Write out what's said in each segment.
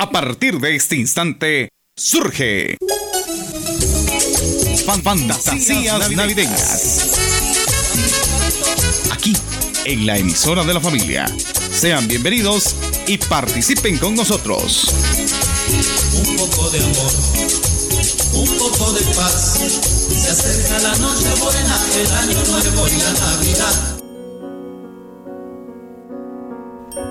A partir de este instante, surge Fantasías Navideñas. Aquí, en la emisora de la familia. Sean bienvenidos y participen con nosotros. Un poco de amor, un poco de paz. Se acerca la noche buena, el año nuevo y la Navidad.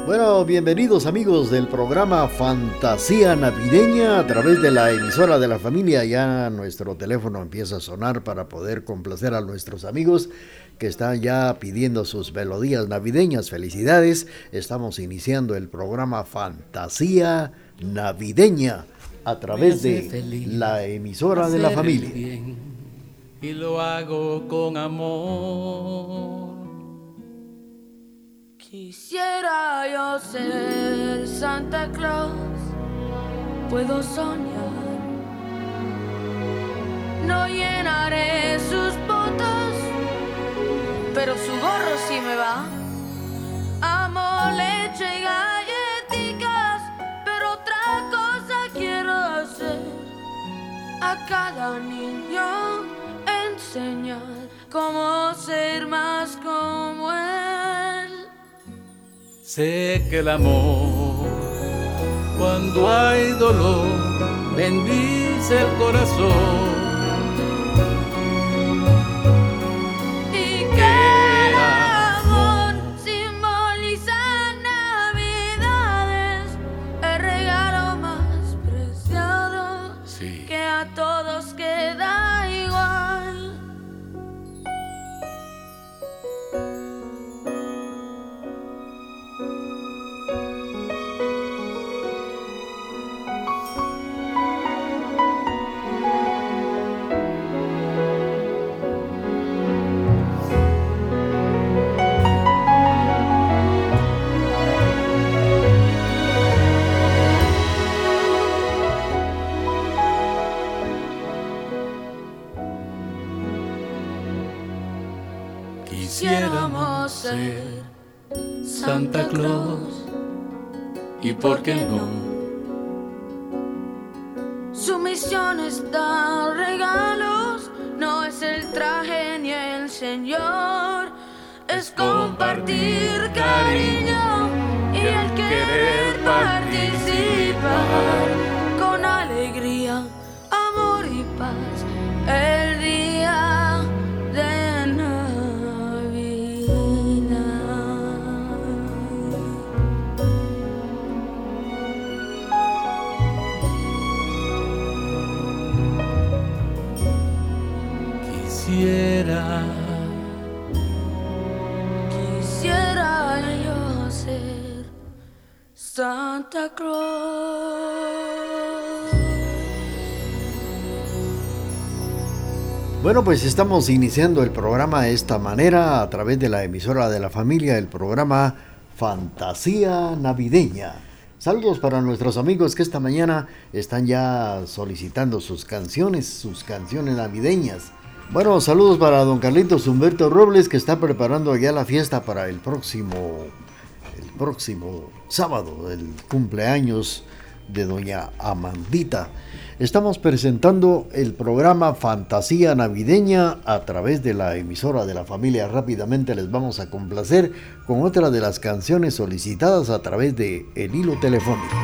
Bueno, bienvenidos amigos del programa Fantasía Navideña a través de la emisora de la familia. Ya nuestro teléfono empieza a sonar para poder complacer a nuestros amigos que están ya pidiendo sus melodías navideñas. Felicidades. Estamos iniciando el programa Fantasía Navideña a través de la emisora de la familia. y lo hago con amor. Quisiera yo ser Santa Claus, puedo soñar. No llenaré sus botas, pero su gorro sí me va. Amo leche y galletitas, pero otra cosa quiero hacer. A cada niño enseñar cómo ser más como él. Sé que el amor, cuando hay dolor, bendice el corazón. ¿Y por qué no? Su misión es dar regalos, no es el traje ni el señor, es compartir cariño Bueno, pues estamos iniciando el programa de esta manera a través de la emisora de la familia, el programa Fantasía Navideña. Saludos para nuestros amigos que esta mañana están ya solicitando sus canciones, sus canciones navideñas. Bueno, saludos para don Carlitos Humberto Robles que está preparando ya la fiesta para el próximo, el próximo sábado, el cumpleaños de doña Amandita. Estamos presentando el programa Fantasía Navideña a través de la emisora de la familia. Rápidamente les vamos a complacer con otra de las canciones solicitadas a través de el hilo telefónico.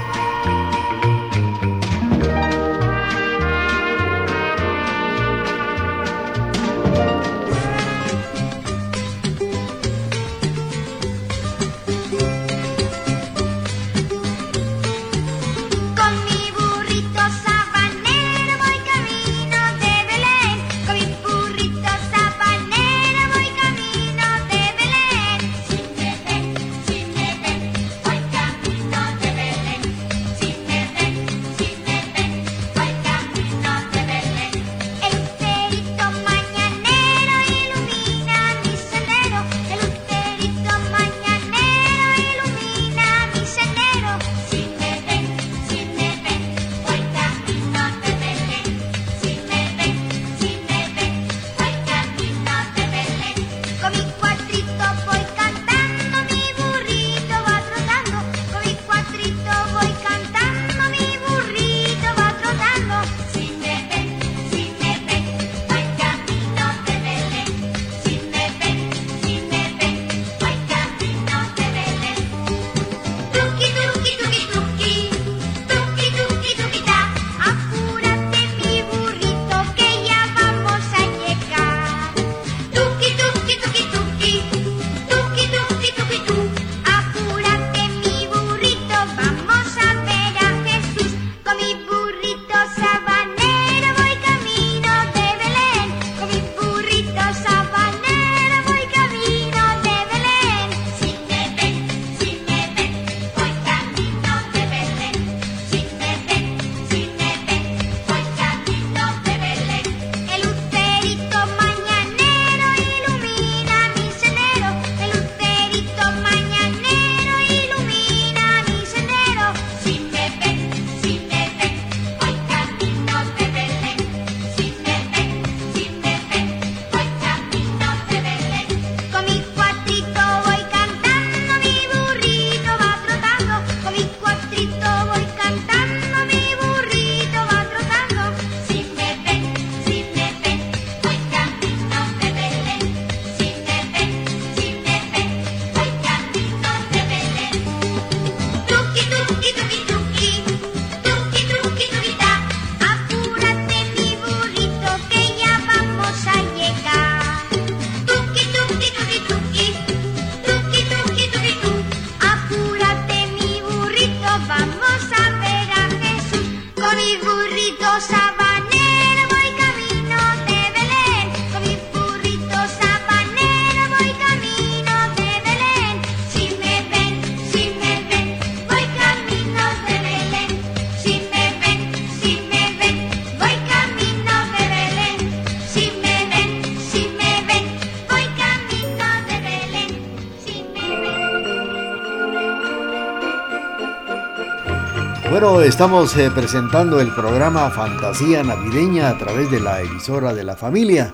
Bueno, estamos eh, presentando el programa Fantasía Navideña a través de la emisora de la familia.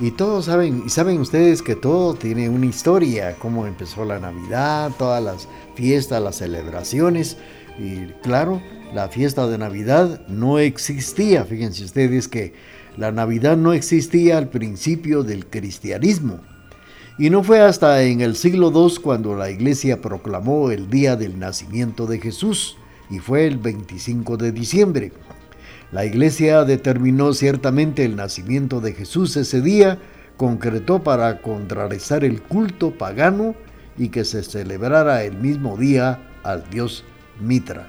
Y todos saben, y saben ustedes que todo tiene una historia, cómo empezó la Navidad, todas las fiestas, las celebraciones. Y claro, la fiesta de Navidad no existía. Fíjense ustedes que la Navidad no existía al principio del cristianismo. Y no fue hasta en el siglo II cuando la iglesia proclamó el día del nacimiento de Jesús, y fue el 25 de diciembre. La iglesia determinó ciertamente el nacimiento de Jesús ese día, concretó para contrarrestar el culto pagano y que se celebrara el mismo día al dios Mitra.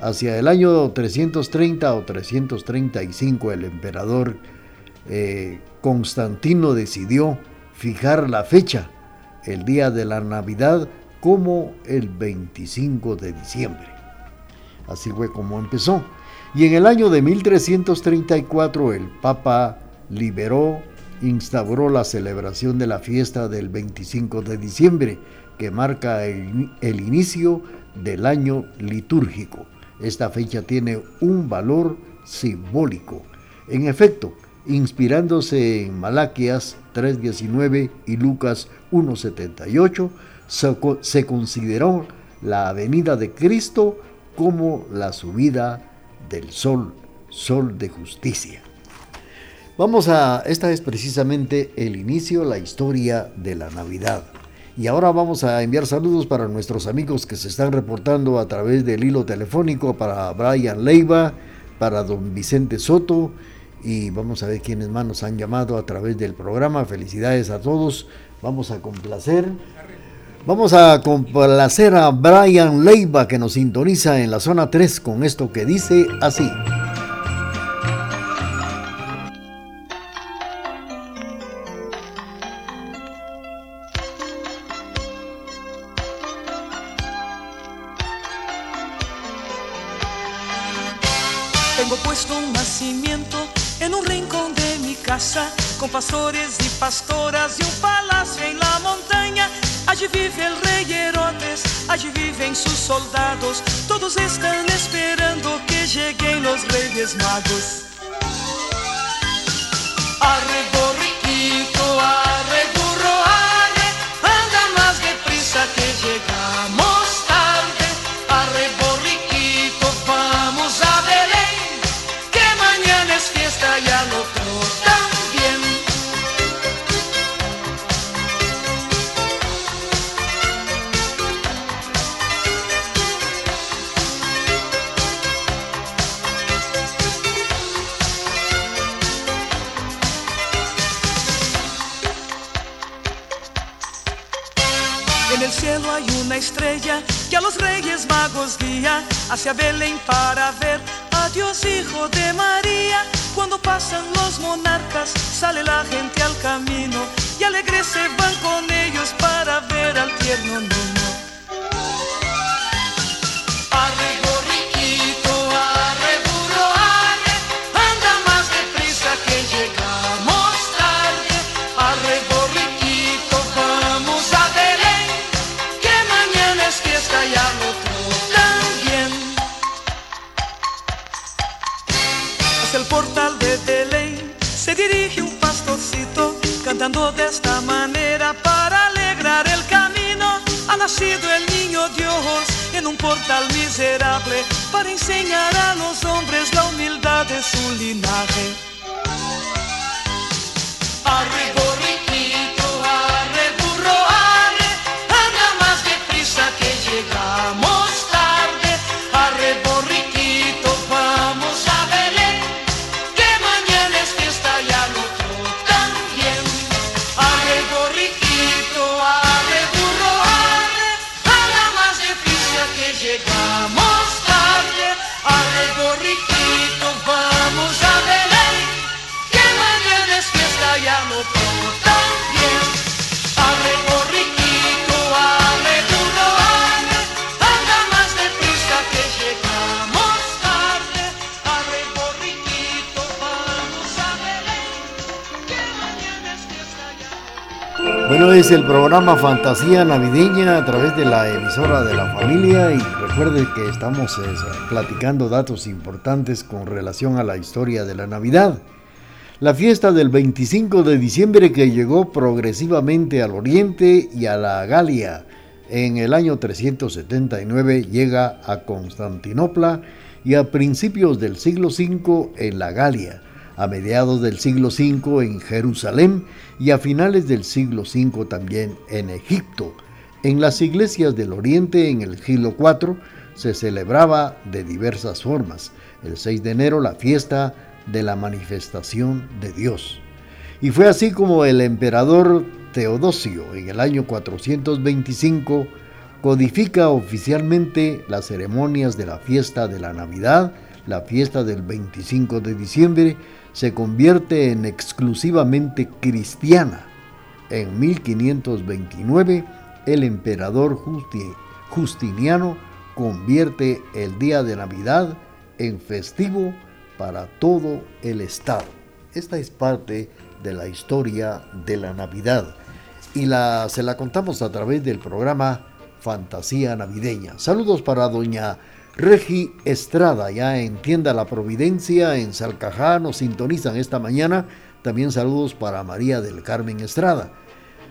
Hacia el año 330 o 335 el emperador eh, Constantino decidió fijar la fecha, el día de la Navidad, como el 25 de diciembre. Así fue como empezó. Y en el año de 1334 el Papa liberó, instauró la celebración de la fiesta del 25 de diciembre, que marca el, inicio del año litúrgico. Esta fecha tiene un valor simbólico. En efecto, inspirándose en Malaquias 3.19 y Lucas 1.78, se, se consideró la venida de Cristo como la subida del sol, sol de justicia. Vamos a, esta es precisamente el inicio, la historia de la Navidad. Y ahora vamos a enviar saludos para nuestros amigos que se están reportando a través del hilo telefónico, para Brian Leiva, para don Vicente Soto, y vamos a ver quiénes más nos han llamado a través del programa. Felicidades a todos. Vamos a complacer. Vamos a complacer a Brian Leiva que nos sintoniza en la zona 3 con esto que dice así. Tengo puesto un nacimiento en un rincón de mi casa, con pastores allí viven sus soldados, todos están esperando que lleguen los reyes magos. Guía hacia Belén para ver a Dios Hijo de María. Cuando pasan los monarcas, sale la gente al camino y alegres se van con ellos para ver al tierno niño. Cantando de esta manera para alegrar el camino. Ha nacido el niño Dios en un portal miserable para enseñar a los hombres la humildad de su linaje. Bueno, es el programa Fantasía Navideña a través de la emisora de la familia y recuerde que estamos eh, platicando datos importantes con relación a la historia de la Navidad. La fiesta del 25 de diciembre que llegó progresivamente al oriente y a la Galia en el año 379 llega a Constantinopla y a principios del siglo V en la Galia, a mediados del siglo V en Jerusalén y a finales del siglo V también en Egipto. En las iglesias del Oriente, en el siglo IV, se celebraba de diversas formas. El 6 de enero la fiesta de la manifestación de Dios. Y fue así como el emperador Teodosio en el año 425 codifica oficialmente las ceremonias de la fiesta de la Navidad, la fiesta del 25 de diciembre, se convierte en exclusivamente cristiana. En 1529, el emperador Justiniano convierte el día de Navidad en festivo para todo el Estado. Esta es parte de la historia de la Navidad y la, se la contamos a través del programa Fantasía Navideña. Saludos para doña Regi Estrada, ya en Tienda La Providencia, en Salcajá, nos sintonizan esta mañana. También saludos para María del Carmen Estrada.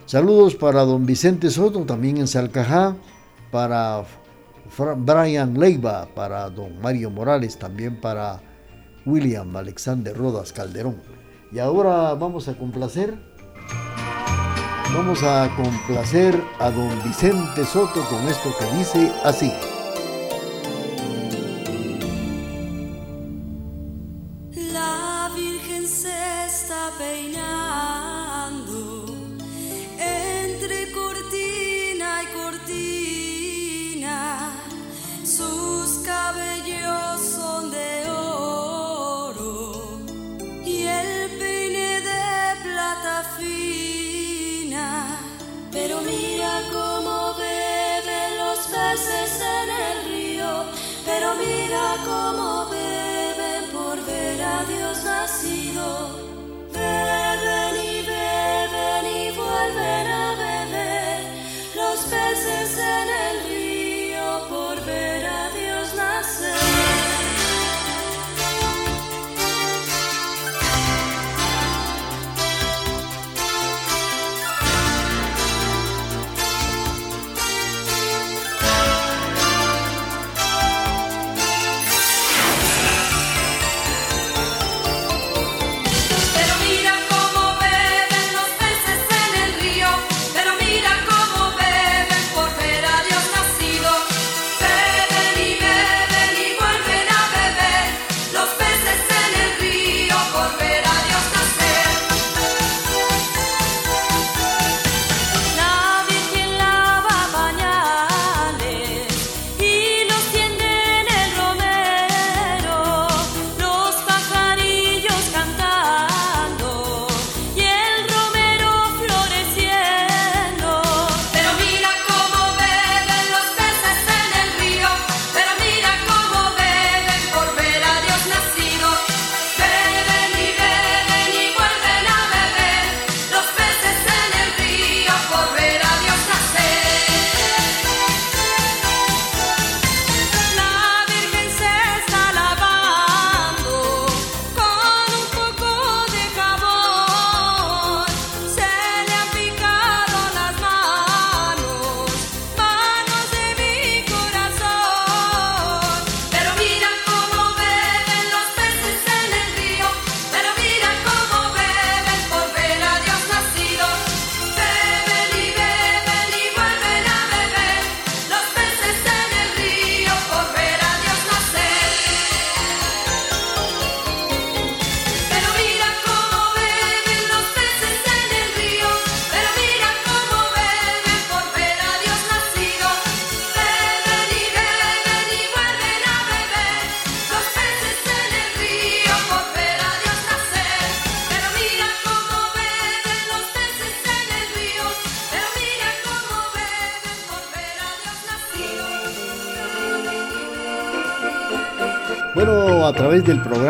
Saludos para don Vicente Soto, también en Salcajá, para Brian Leiva, para don Mario Morales, también para William Alexander Rodas Calderón. Y ahora vamos a complacer, vamos a complacer a don Vicente Soto con esto que dice así.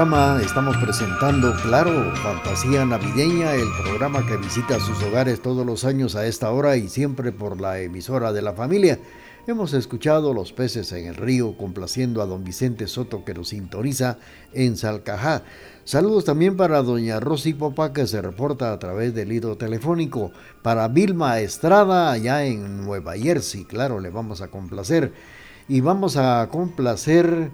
Estamos presentando, claro, Fantasía Navideña, el programa que visita sus hogares todos los años a esta hora y siempre por la emisora de la familia. Hemos escuchado Los peces en el río complaciendo a don Vicente Soto que nos sintoniza en Salcajá. Saludos también para doña Rosy Popa que se reporta a través del hilo telefónico. Para Vilma Estrada allá en Nueva Jersey, claro, le vamos a complacer. Y vamos a complacer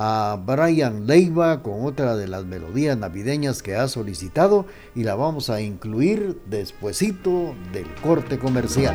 a Brian Leiva con otra de las melodías navideñas que ha solicitado y la vamos a incluir despuesito del corte comercial.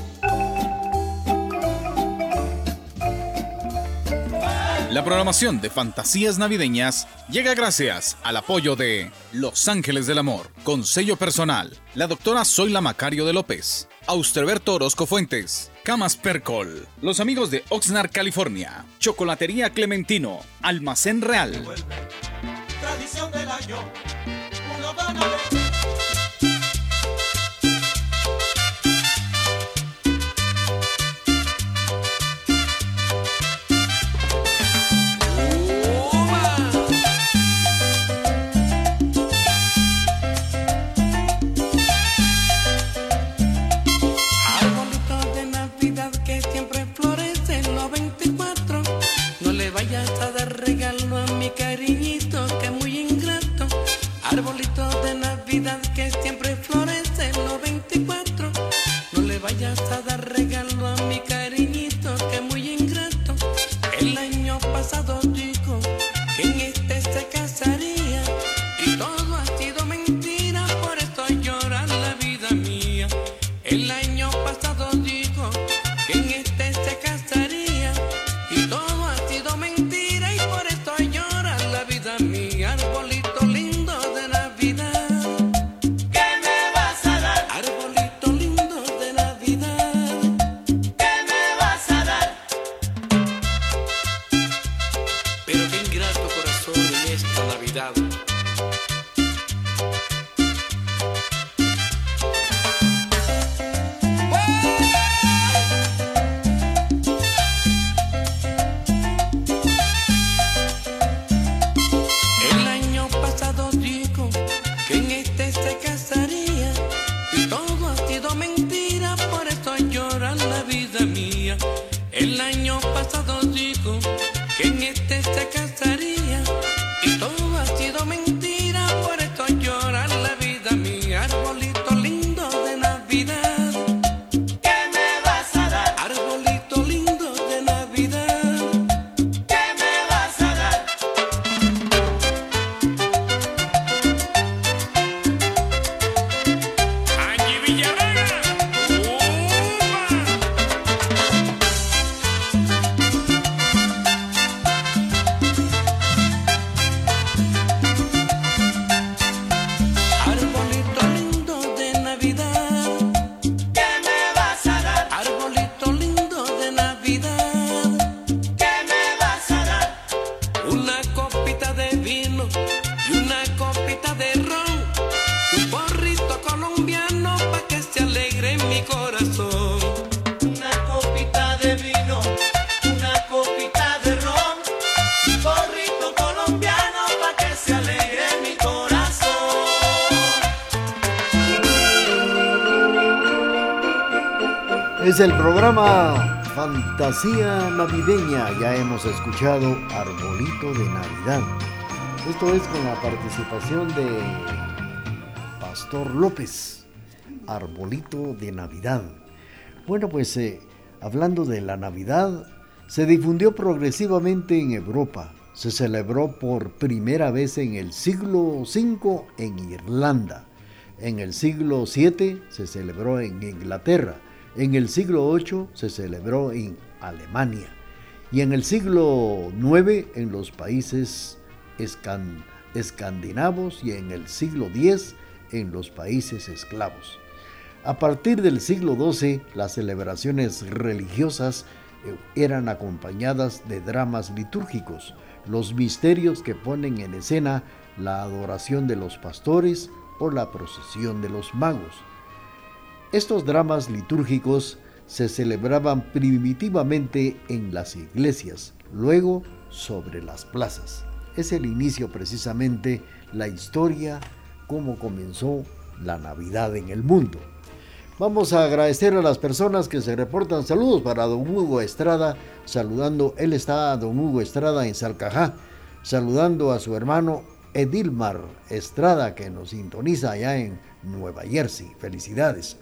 La programación de Fantasías Navideñas llega gracias al apoyo de Los Ángeles del Amor, con personal, la doctora Zoila Macario de López, Austerberto Orozco Fuentes, Camas Percol, los amigos de Oxnard, California, Chocolatería Clementino, Almacén Real. Tradición del año, que siempre florece los 24. No le vayas a dar regalo a mi cariñito que muy ingrato. El año pasado Es el programa Fantasía Navideña. Ya hemos escuchado Arbolito de Navidad. Esto es con la participación de Pastor López. Arbolito de Navidad. Bueno, pues eh, hablando de la Navidad, se difundió progresivamente en Europa. Se celebró por primera vez en el siglo V en Irlanda. En el siglo VII se celebró en Inglaterra. En el siglo VIII se celebró en Alemania y en el siglo IX en los países escandinavos y en el siglo X en los países esclavos. A partir del siglo XII, las celebraciones religiosas eh, eran acompañadas de dramas litúrgicos, los misterios que ponen en escena la adoración de los pastores o la procesión de los magos. Estos dramas litúrgicos se celebraban primitivamente en las iglesias, luego sobre las plazas. Es el inicio precisamente la historia cómo comenzó la Navidad en el mundo. Vamos a agradecer a las personas que se reportan saludos para don Hugo Estrada, saludando, él está a don Hugo Estrada en Salcajá, saludando a su hermano Edilmar Estrada que nos sintoniza allá en Nueva Jersey. Felicidades.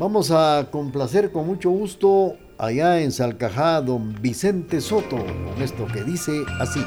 Vamos a complacer con mucho gusto allá en Salcajá, don Vicente Soto, con esto que dice así.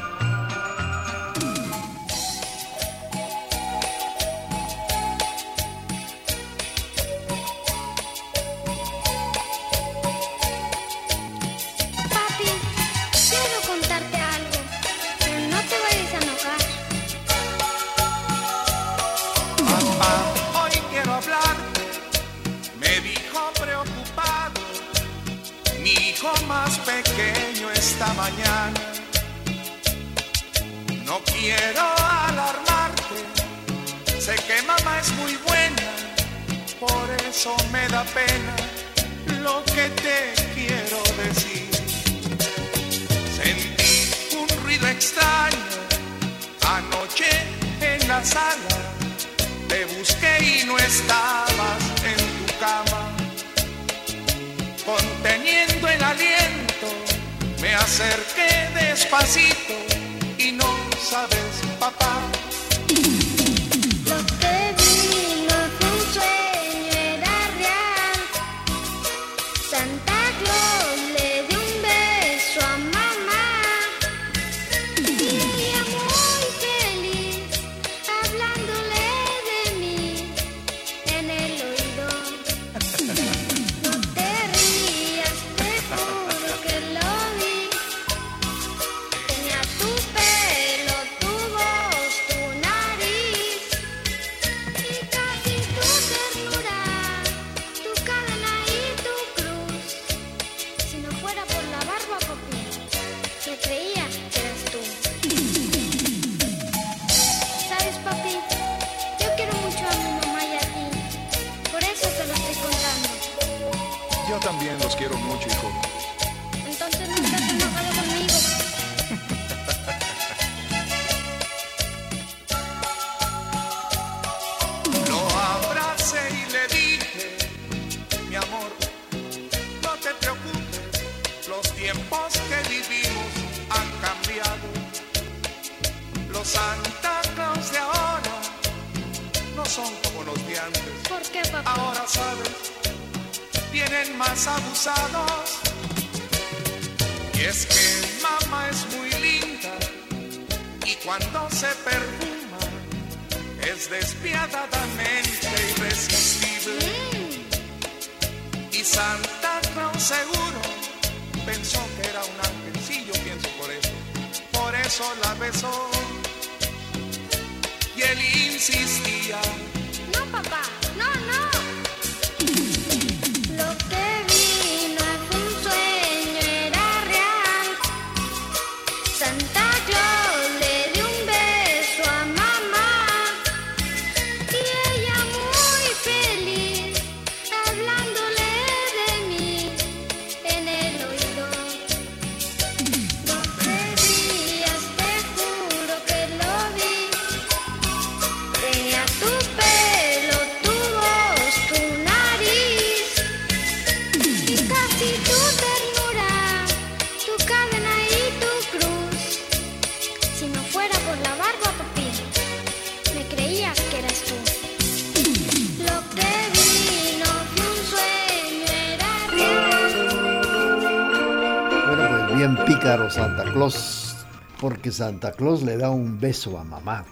que Santa Claus le da un beso a mamá.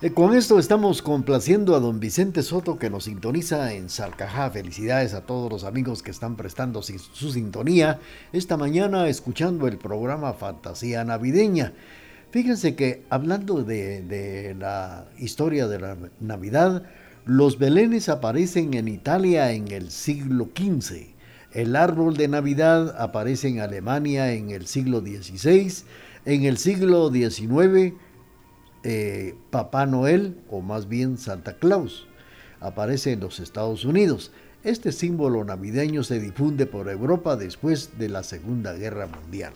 Eh, con esto estamos complaciendo a don Vicente Soto que nos sintoniza en Salcajá. Felicidades a todos los amigos que están prestando su sintonía esta mañana escuchando el programa Fantasía Navideña. Fíjense que hablando de, de la historia de la Navidad, los belenes aparecen en Italia en el siglo XV. El árbol de Navidad aparece en Alemania en el siglo XVI en el siglo XIX, eh, Papá Noel, o más bien Santa Claus, aparece en los Estados Unidos. Este símbolo navideño se difunde por Europa después de la Segunda Guerra Mundial.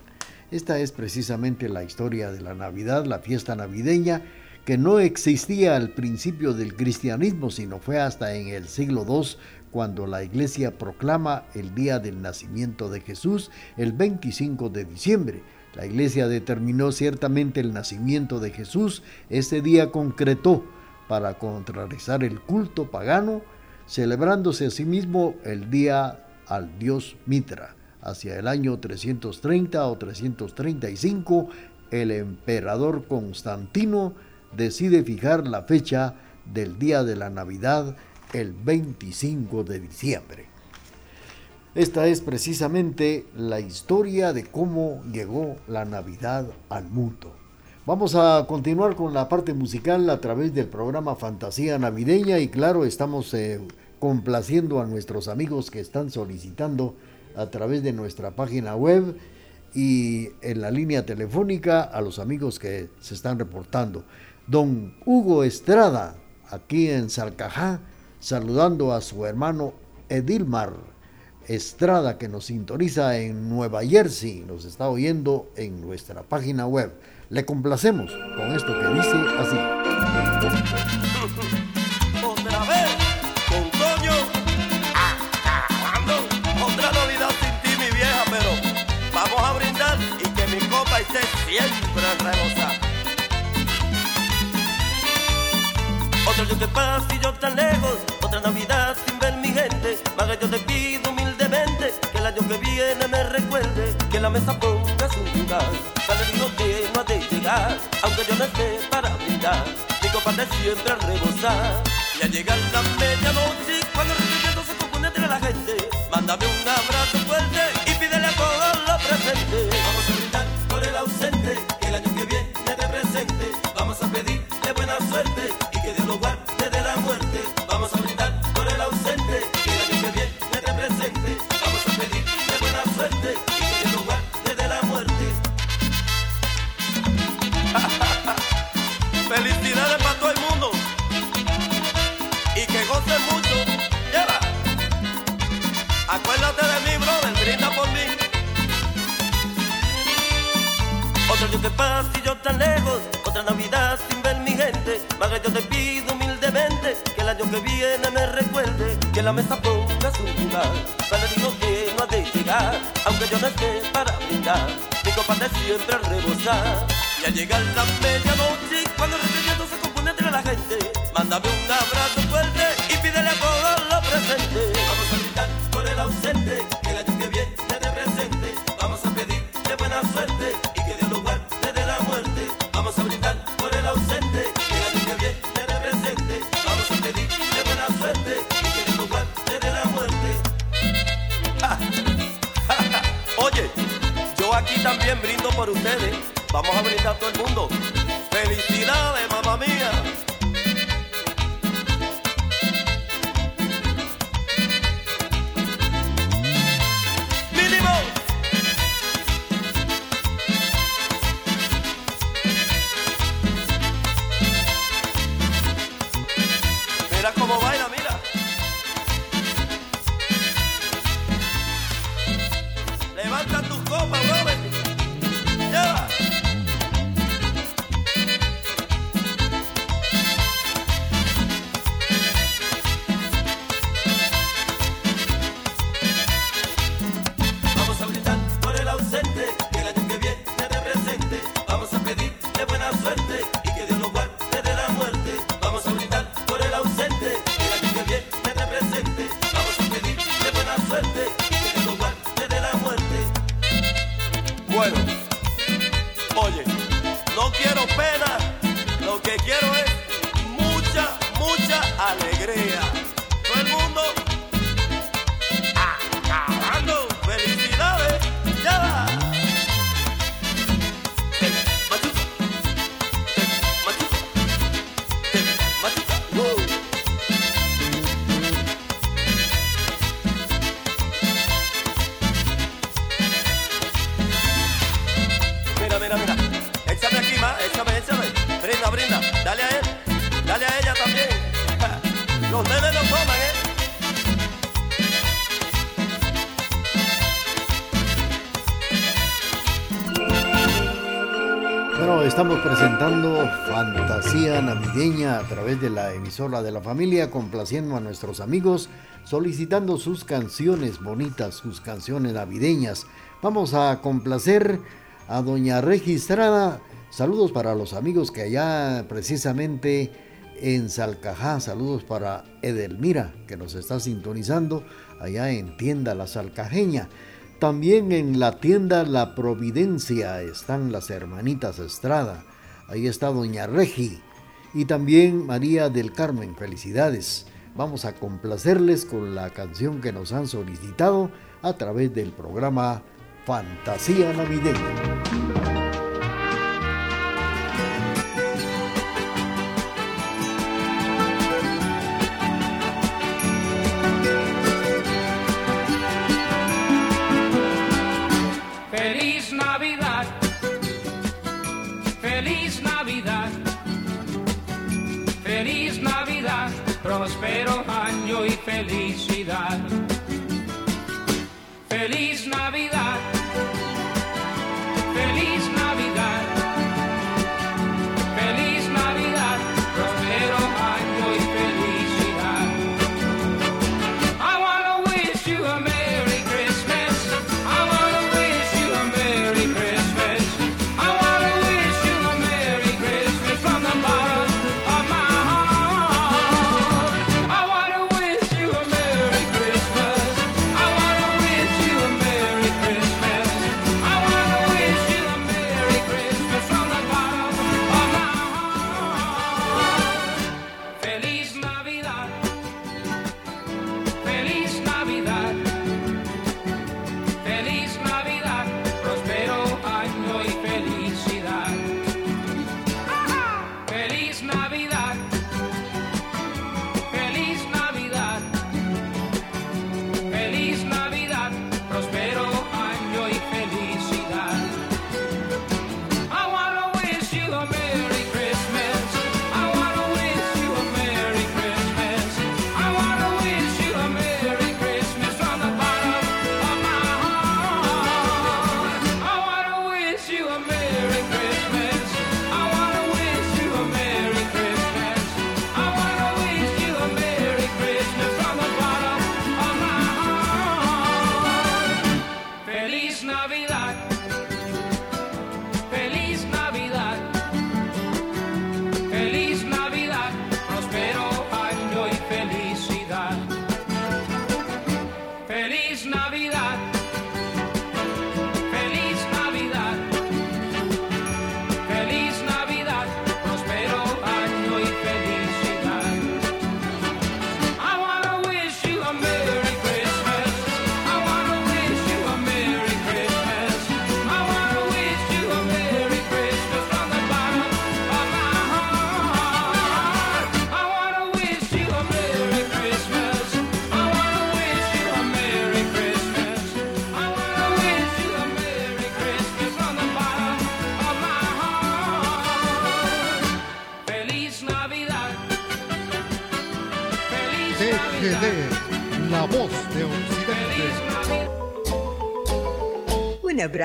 Esta es precisamente la historia de la Navidad, la fiesta navideña, que no existía al principio del cristianismo, sino fue hasta en el siglo II cuando la iglesia proclama el día del nacimiento de Jesús el 25 de diciembre. La iglesia determinó ciertamente el nacimiento de Jesús, ese día concretó para contrarrestar el culto pagano, celebrándose asimismo el día al dios Mitra. Hacia el año 330 o 335, el emperador Constantino decide fijar la fecha del día de la Navidad el 25 de diciembre. Esta es precisamente la historia de cómo llegó la Navidad al mundo. Vamos a continuar con la parte musical a través del programa Fantasía Navideña y claro, estamos eh, complaciendo a nuestros amigos que están solicitando a través de nuestra página web y en la línea telefónica a los amigos que se están reportando. Don Hugo Estrada, aquí en Salcajá, saludando a su hermano Edilmar Estrada, que nos sintoniza en Nueva Jersey, nos está oyendo en nuestra página web. Le complacemos con esto que dice así. Otra vez, con Toño, acabando. Otra Navidad sin ti, mi vieja, pero vamos a brindar y que mi copa esté siempre rebosada. Otro año que pasa y yo tan lejos, otra Navidad sin ver mi gente. Madre, yo te pido año que viene me recuerde que la mesa ponga su lugar. Para el que no ha de llegar, aunque yo no esté para brindar. Mi copa de siempre al rebosar. Y al llegar la medianoche, cuando el requerimiento se confunde entre la gente, mándame un abrazo fuerte y pídele a todos los presentes. Vamos a brindar por el ausente, que el año que viene te presente. Vamos a pedirle buena suerte y yo tan lejos, otra Navidad sin ver mi gente. Madre, yo te pido humildemente que el año que viene me recuerde que la mesa ponga su lugar. Para vino que no ha de llegar, aunque yo no esté para brindar. Mi copa de siempre al rebosar. Y al llegar la medianoche, cuando el se confunde entre la gente, mándame un abrazo fuerte y pídele a todos los presentes. Vamos a brindar por el ausente, por ustedes. Vamos a brindar todo el mundo. Través de la emisora de la familia, complaciendo a nuestros amigos, solicitando sus canciones bonitas, sus canciones navideñas. Vamos a complacer a Doña Registrada. Saludos para los amigos que allá precisamente en Salcajá. Saludos para Edelmira, que nos está sintonizando allá en Tienda La Salcajeña. También en la tienda La Providencia están las hermanitas Estrada. Ahí está Doña Regi. Y también María del Carmen. Felicidades. Vamos a complacerles con la canción que nos han solicitado a través del programa Fantasía Navideña. Feliz Navidad,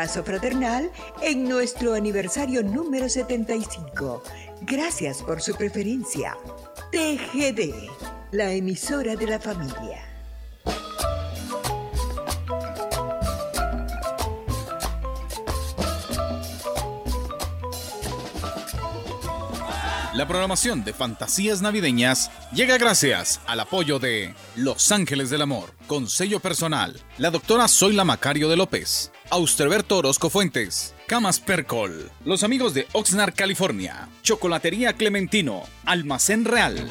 abrazo fraternal en nuestro aniversario número 75. Gracias por su preferencia. TGD, la emisora de la familia. La programación de Fantasías Navideñas llega gracias al apoyo de Los Ángeles del Amor, con sello personal, la doctora Zoila Macario de López, Austerberto Orozco Fuentes, Camas Percol, los amigos de Oxnard, California, Chocolatería Clementino, Almacén Real.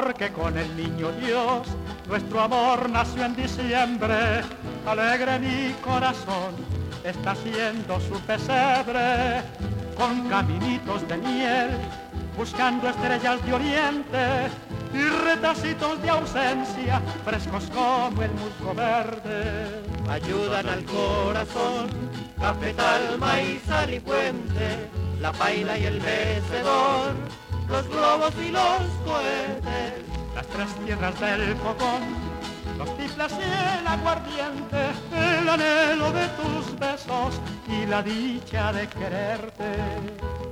Porque con el niño Dios Nuestro amor nació en diciembre, alegre mi corazón, está haciendo su pesebre con caminitos de miel, buscando estrellas de oriente y retacitos de ausencia, frescos como el musgo verde. Ayudan al corazón, cafetal, maíz, sal y fuente, la paila y el mecedor, los globos y los cohetes. Las tres tierras del fogón, los tiflas y el aguardiente, el anhelo de tus besos y la dicha de quererte.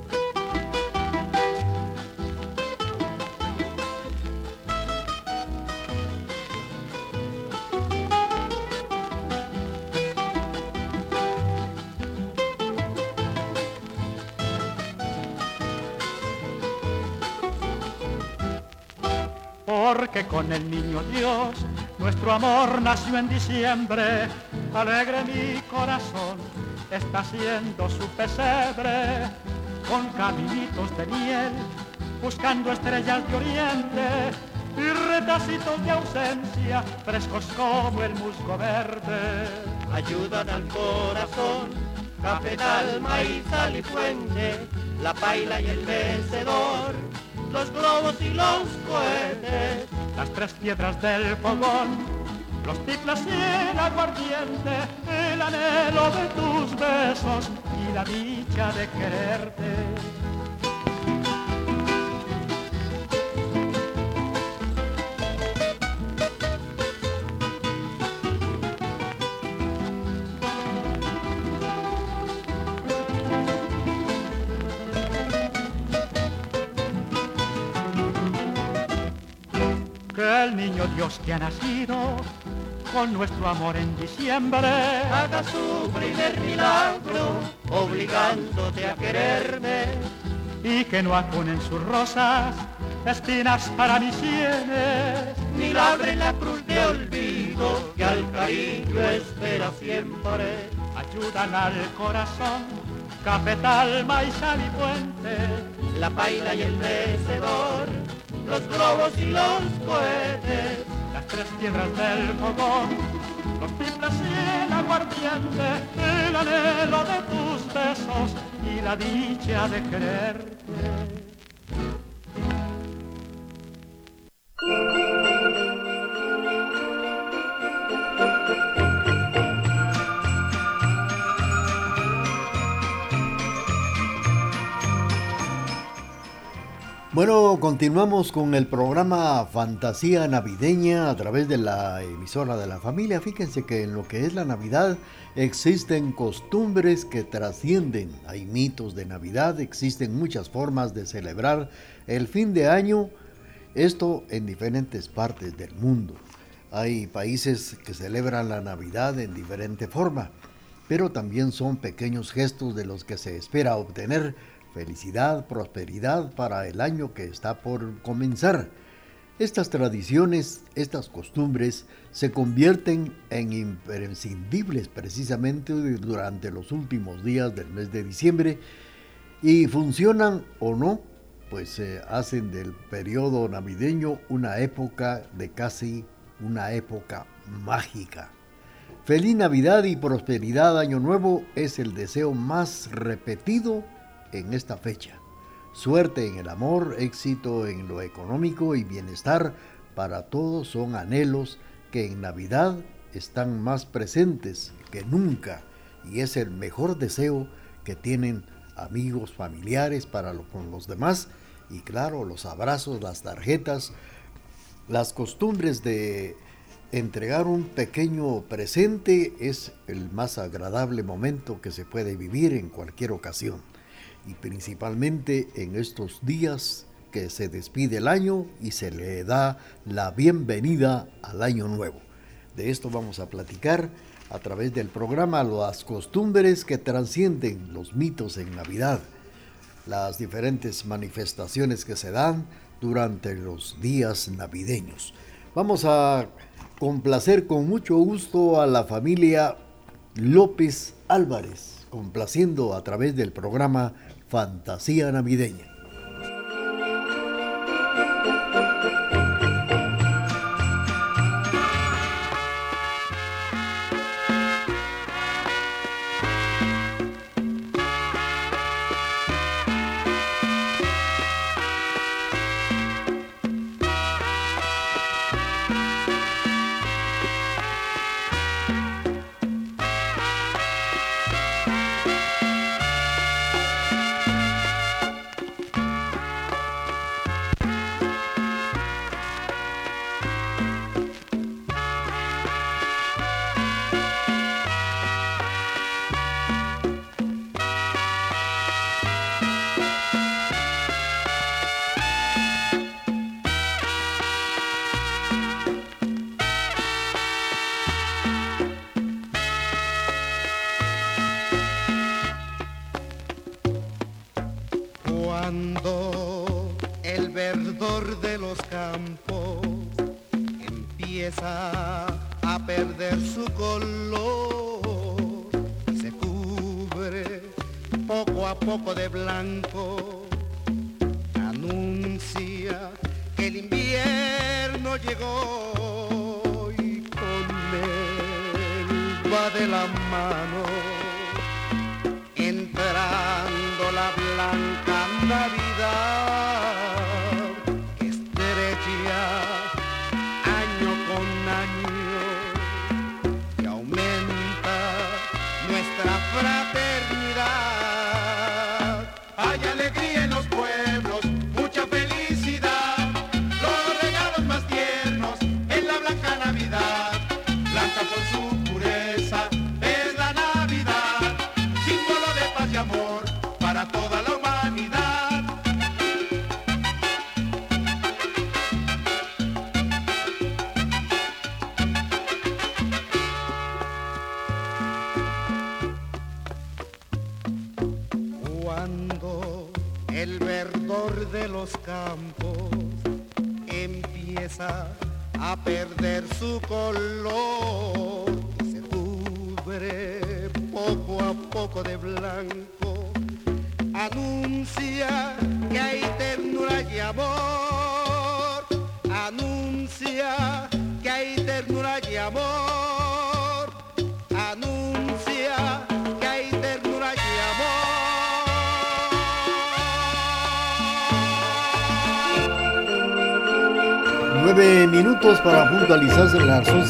Porque con el niño Dios nuestro amor nació en diciembre. Alegre mi corazón está haciendo su pesebre con caminitos de miel, buscando estrellas de oriente y retacitos de ausencia, frescos como el musgo verde. Ayudan al corazón, cafetal, maíz, sal fuente, la paila y el mecedor los globos y los cohetes. Las tres piedras del fogón, los tiflas y el aguardiente, el anhelo de tus besos y la dicha de quererte. Niño Dios que ha nacido con nuestro amor en diciembre haga su primer milagro, obligándote a quererme. y que no acunen sus rosas espinas para mis sienes Ni labren la cruz de olvido que al cariño espera siempre. ayudan al corazón cafetal, maíz, sal y puente La paila y el mecedor, los globos y los cohetes. las tres piedras del fogón, los tiflas y el aguardiente, el anhelo de tus besos y la dicha de quererte. Bueno, continuamos con el programa Fantasía Navideña a través de la emisora de la familia. Fíjense que en lo que es la Navidad existen costumbres que trascienden. Hay mitos de Navidad, existen muchas formas de celebrar el fin de año, esto en diferentes partes del mundo. Hay países que celebran la Navidad en diferente forma, pero también son pequeños gestos de los que se espera obtener felicidad, prosperidad para el año que está por comenzar. Estas tradiciones, estas costumbres se convierten en imprescindibles precisamente durante los últimos días del mes de diciembre y funcionan o no, pues hacen del periodo navideño una época de casi una época mágica. Feliz Navidad y prosperidad Año Nuevo es el deseo más repetido en esta fecha. Suerte en el amor, éxito en lo económico y bienestar para todos son anhelos que en Navidad están más presentes que nunca y es el mejor deseo que tienen amigos, familiares para lo- con los demás y claro, los abrazos, las tarjetas, las costumbres de entregar un pequeño presente es el más agradable momento que se puede vivir en cualquier ocasión y principalmente en estos días que se despide el año y se le da la bienvenida al año nuevo. De esto vamos a platicar a través del programa Las costumbres que trascienden los mitos en Navidad, las diferentes manifestaciones que se dan durante los días navideños. Vamos a complacer con mucho gusto a la familia López Álvarez, complaciendo a través del programa Fantasía Navideña.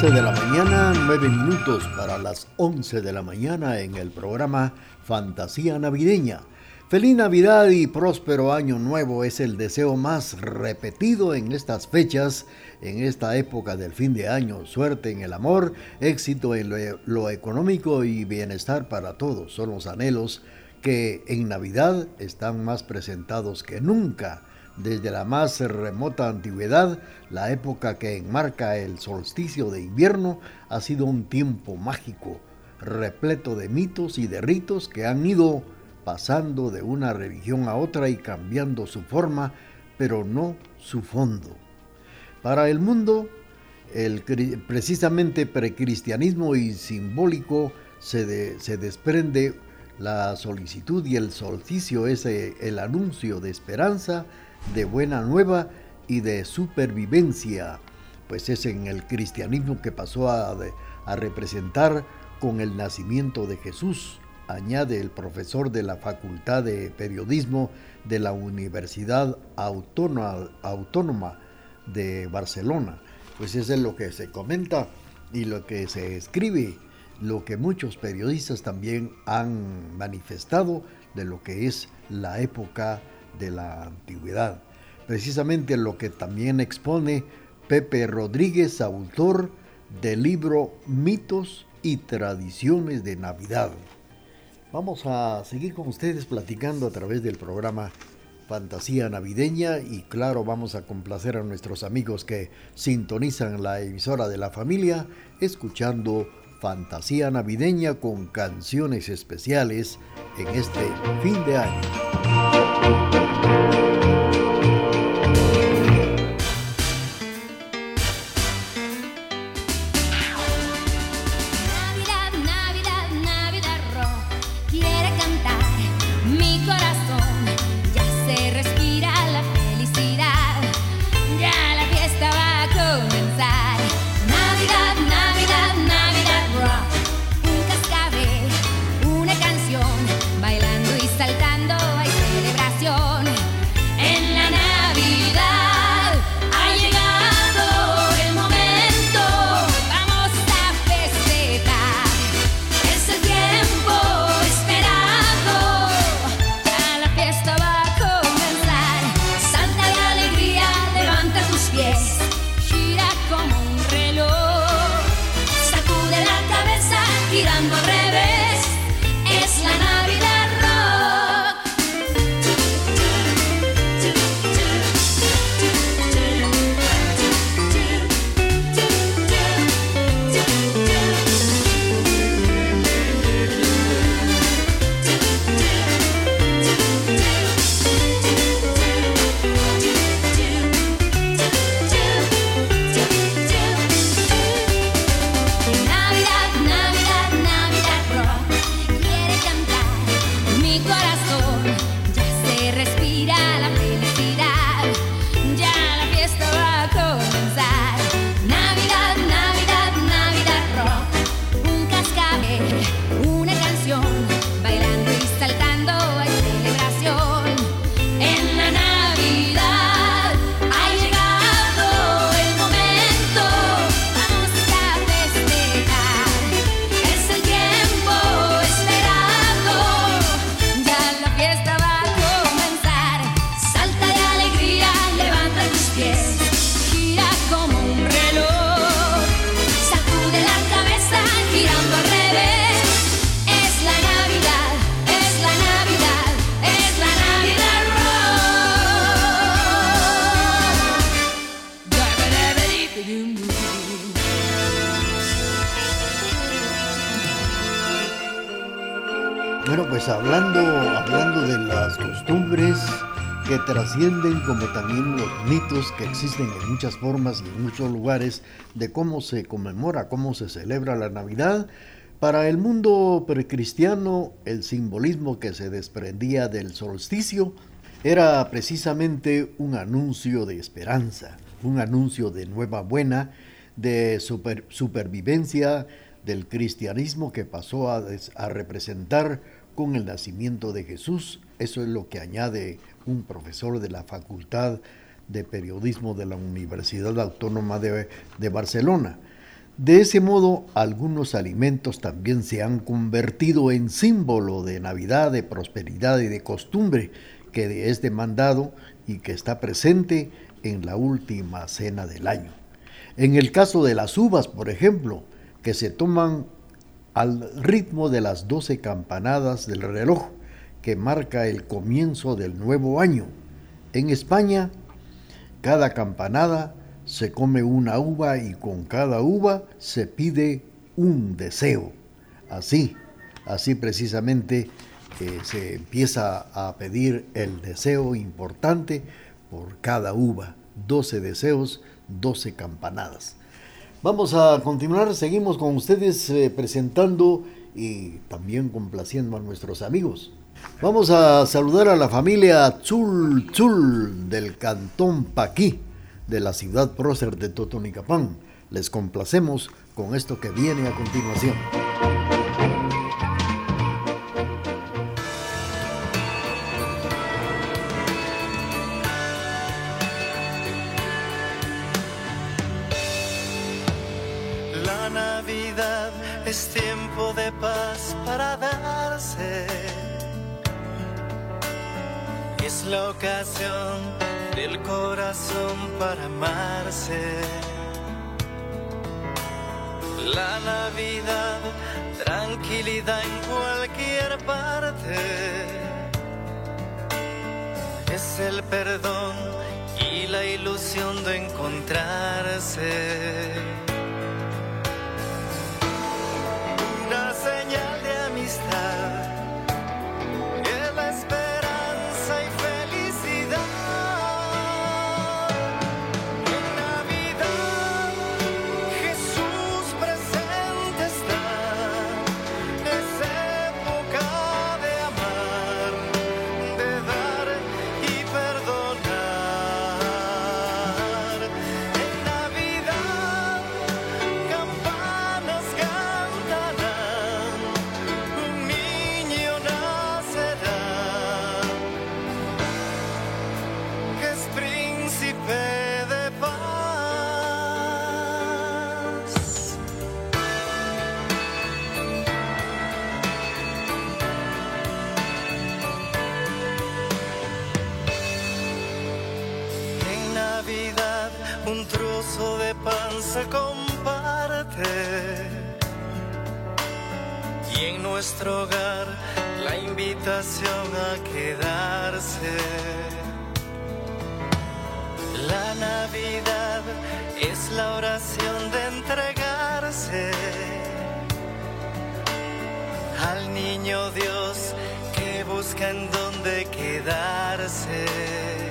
11 de la mañana, nueve minutos para las 11 de la mañana en el programa Fantasía Navideña. Feliz Navidad y próspero año nuevo es el deseo más repetido en estas fechas, en esta época del fin de año. Suerte en el amor, éxito en lo, lo económico y bienestar para todos. Son los anhelos que en Navidad están más presentados que nunca. Desde la más remota antigüedad, la época que enmarca el solsticio de invierno ha sido un tiempo mágico, repleto de mitos y de ritos que han ido pasando de una religión a otra y cambiando su forma, pero no su fondo. Para el mundo, el, precisamente precristianismo y simbólico se, de- se desprende la solicitud y el solsticio es eh, el anuncio de esperanza, de buena nueva y de supervivencia, pues es en el cristianismo que pasó a, representar con el nacimiento de Jesús, añade el profesor de la Facultad de Periodismo de la Universidad Autónoma, Autónoma de Barcelona. Pues eso es lo que se comenta y lo que se escribe, lo que muchos periodistas también han manifestado de lo que es la época de la antigüedad. Precisamente lo que también expone Pepe Rodríguez, autor del libro Mitos y Tradiciones de Navidad. Vamos a seguir con ustedes platicando a través del programa Fantasía Navideña y claro, vamos a complacer a nuestros amigos que sintonizan la emisora de la familia escuchando Fantasía Navideña con canciones especiales en este fin de año. Navidad, hablando, hablando de las costumbres que trascienden como también los mitos que existen en muchas formas y en muchos lugares de cómo se conmemora, cómo se celebra la Navidad, para el mundo precristiano el simbolismo que se desprendía del solsticio era precisamente un anuncio de esperanza, un anuncio de nueva buena, de super- supervivencia del cristianismo que pasó a representar con el nacimiento de Jesús. Eso es lo que añade un profesor de la Facultad de Periodismo de la Universidad Autónoma de, de Barcelona. De ese modo, algunos alimentos también se han convertido en símbolo de Navidad, de prosperidad y de costumbre que es demandado y que está presente en la última cena del año. En el caso de las uvas, por ejemplo, que se toman al ritmo de las 12 campanadas del reloj que marca el comienzo del nuevo año. En España, cada campanada se come una uva y con cada uva se pide un deseo. Así, así precisamente eh, se empieza a pedir el deseo importante por cada uva. 12 deseos, 12 campanadas. Vamos a continuar, seguimos con ustedes eh, presentando y también complaciendo a nuestros amigos. Vamos a saludar a la familia Chul Chul del Cantón Paquí de la ciudad prócer de Totonicapán. Les complacemos con esto que viene a continuación. Ocasión del corazón para amarse. La Navidad, tranquilidad en cualquier parte. Es el perdón y la ilusión de encontrarse. La invitación a quedarse. La Navidad es la oración de entregarse al niño Dios que busca en dónde quedarse.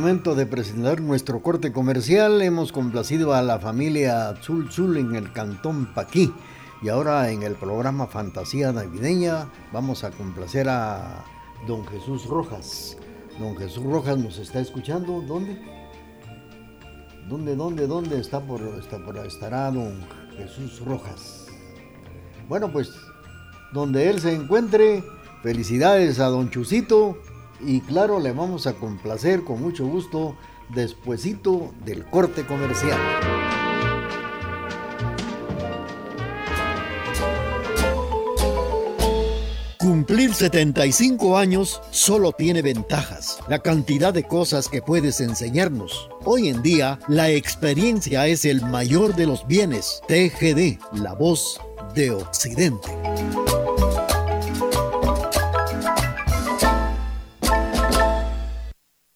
Momento de presentar nuestro corte comercial. Hemos complacido a la familia Zul Zul en el cantón Paquí. Y ahora en el programa Fantasía Navideña vamos a complacer a don Jesús Rojas. Don Jesús Rojas nos está escuchando. ¿Dónde? ¿Dónde, dónde, dónde está por, estará don Jesús Rojas? Bueno, pues donde él se encuentre, felicidades a don Chusito y claro, le vamos a complacer con mucho gusto despuesito del corte comercial. Cumplir 75 años solo tiene ventajas, la cantidad de cosas que puedes enseñarnos. Hoy en día, la experiencia es el mayor de los bienes. TGD, la voz de Occidente.